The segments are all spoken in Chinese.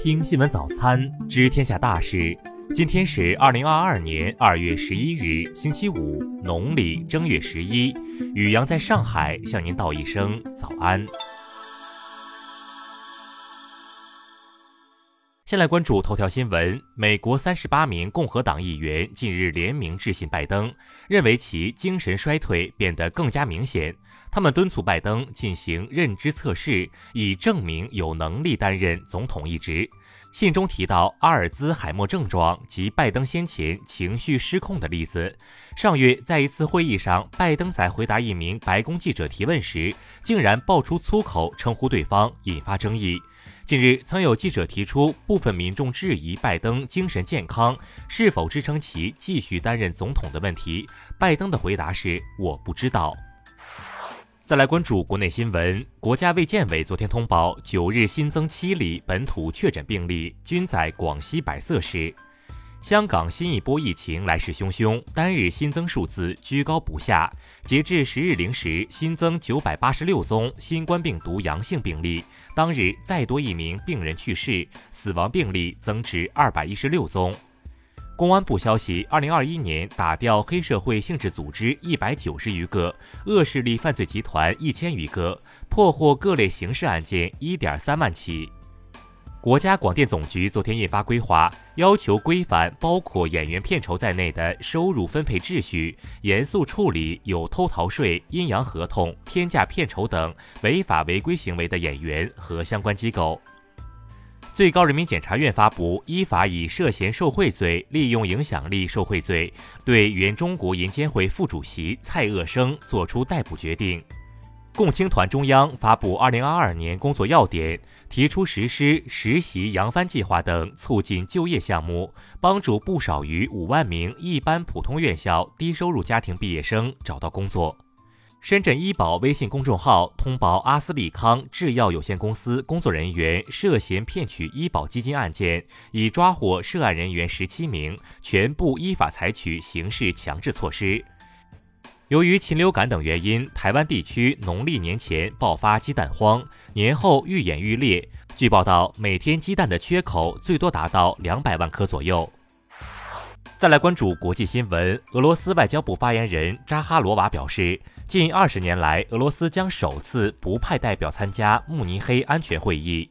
听新闻早餐，知天下大事。今天是二零二二年二月十一日，星期五，农历正月十一。雨阳在上海向您道一声早安。先来关注头条新闻。美国三十八名共和党议员近日联名致信拜登，认为其精神衰退变得更加明显。他们敦促拜登进行认知测试，以证明有能力担任总统一职。信中提到阿尔兹海默症状及拜登先前情绪失控的例子。上月在一次会议上，拜登在回答一名白宫记者提问时，竟然爆出粗口称呼对方，引发争议。近日，曾有记者提出，部分民众质疑拜登精神健康是否支撑其继续担任总统的问题。拜登的回答是：“我不知道。”再来关注国内新闻，国家卫健委昨天通报，九日新增七例本土确诊病例，均在广西百色市。香港新一波疫情来势汹汹，单日新增数字居高不下。截至十日零时，新增九百八十六宗新冠病毒阳性病例，当日再多一名病人去世，死亡病例增至二百一十六宗。公安部消息，二零二一年打掉黑社会性质组织一百九十余个，恶势力犯罪集团一千余个，破获各类刑事案件一点三万起。国家广电总局昨天印发规划，要求规范包括演员片酬在内的收入分配秩序，严肃处理有偷逃税、阴阳合同、天价片酬等违法违规行为的演员和相关机构。最高人民检察院发布，依法以涉嫌受贿罪、利用影响力受贿罪，对原中国银监会副主席蔡鄂生作出逮捕决定。共青团中央发布二零二二年工作要点，提出实施实习扬帆计划等促进就业项目，帮助不少于五万名一般普通院校低收入家庭毕业生找到工作。深圳医保微信公众号通报阿斯利康制药有限公司工作人员涉嫌骗取医保基金案件，已抓获涉案人员十七名，全部依法采取刑事强制措施。由于禽流感等原因，台湾地区农历年前爆发鸡蛋荒，年后愈演愈烈。据报道，每天鸡蛋的缺口最多达到两百万颗左右。再来关注国际新闻，俄罗斯外交部发言人扎哈罗娃表示，近二十年来，俄罗斯将首次不派代表参加慕尼黑安全会议。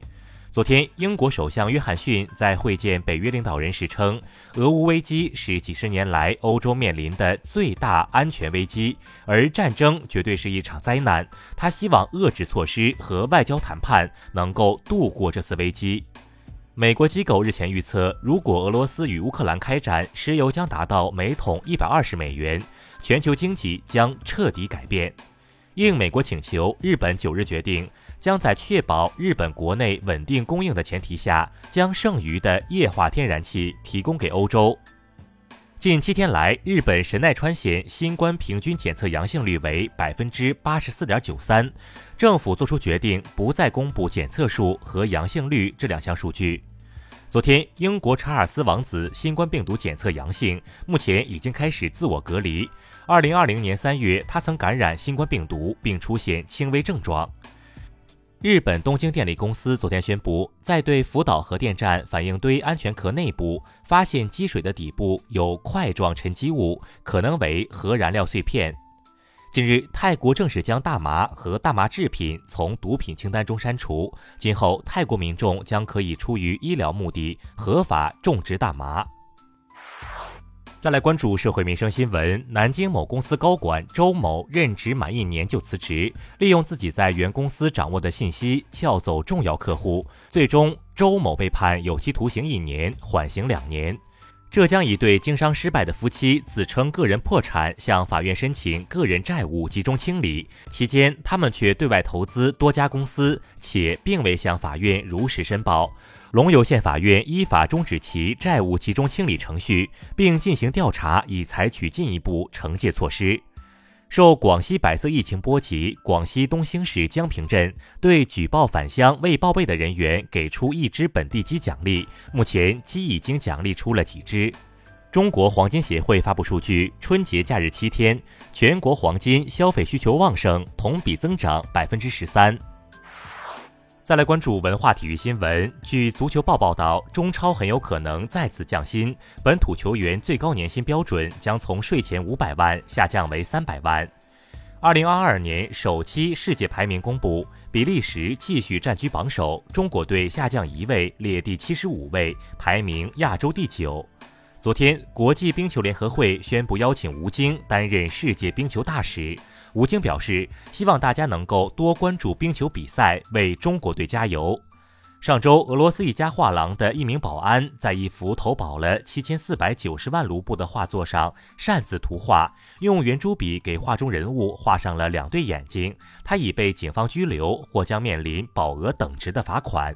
昨天，英国首相约翰逊在会见北约领导人时称，俄乌危机是几十年来欧洲面临的最大安全危机，而战争绝对是一场灾难。他希望遏制措施和外交谈判能够度过这次危机。美国机构日前预测，如果俄罗斯与乌克兰开展，石油将达到每桶一百二十美元，全球经济将彻底改变。应美国请求，日本九日决定。将在确保日本国内稳定供应的前提下，将剩余的液化天然气提供给欧洲。近七天来，日本神奈川县新冠平均检测阳性率为百分之八十四点九三，政府作出决定，不再公布检测数和阳性率这两项数据。昨天，英国查尔斯王子新冠病毒检测阳性，目前已经开始自我隔离。二零二零年三月，他曾感染新冠病毒并出现轻微症状。日本东京电力公司昨天宣布，在对福岛核电站反应堆安全壳内部发现积水的底部有块状沉积物，可能为核燃料碎片。近日，泰国正式将大麻和大麻制品从毒品清单中删除，今后泰国民众将可以出于医疗目的合法种植大麻。再来关注社会民生新闻。南京某公司高管周某任职满一年就辞职，利用自己在原公司掌握的信息撬走重要客户，最终周某被判有期徒刑一年，缓刑两年。浙江一对经商失败的夫妻自称个人破产，向法院申请个人债务集中清理，期间他们却对外投资多家公司，且并未向法院如实申报。龙游县法院依法终止其债务集中清理程序，并进行调查，以采取进一步惩戒措施。受广西百色疫情波及，广西东兴市江平镇对举报返乡未报备的人员给出一只本地鸡奖励，目前鸡已经奖励出了几只。中国黄金协会发布数据，春节假日七天，全国黄金消费需求旺盛，同比增长百分之十三。再来关注文化体育新闻。据足球报报道，中超很有可能再次降薪，本土球员最高年薪标准将从税前五百万下降为三百万。二零二二年首期世界排名公布，比利时继续占据榜首，中国队下降一位，列第七十五位，排名亚洲第九。昨天，国际冰球联合会宣布邀请吴京担任世界冰球大使。吴京表示，希望大家能够多关注冰球比赛，为中国队加油。上周，俄罗斯一家画廊的一名保安在一幅投保了七千四百九十万卢布的画作上擅自涂画，用圆珠笔给画中人物画上了两对眼睛。他已被警方拘留，或将面临保额等值的罚款。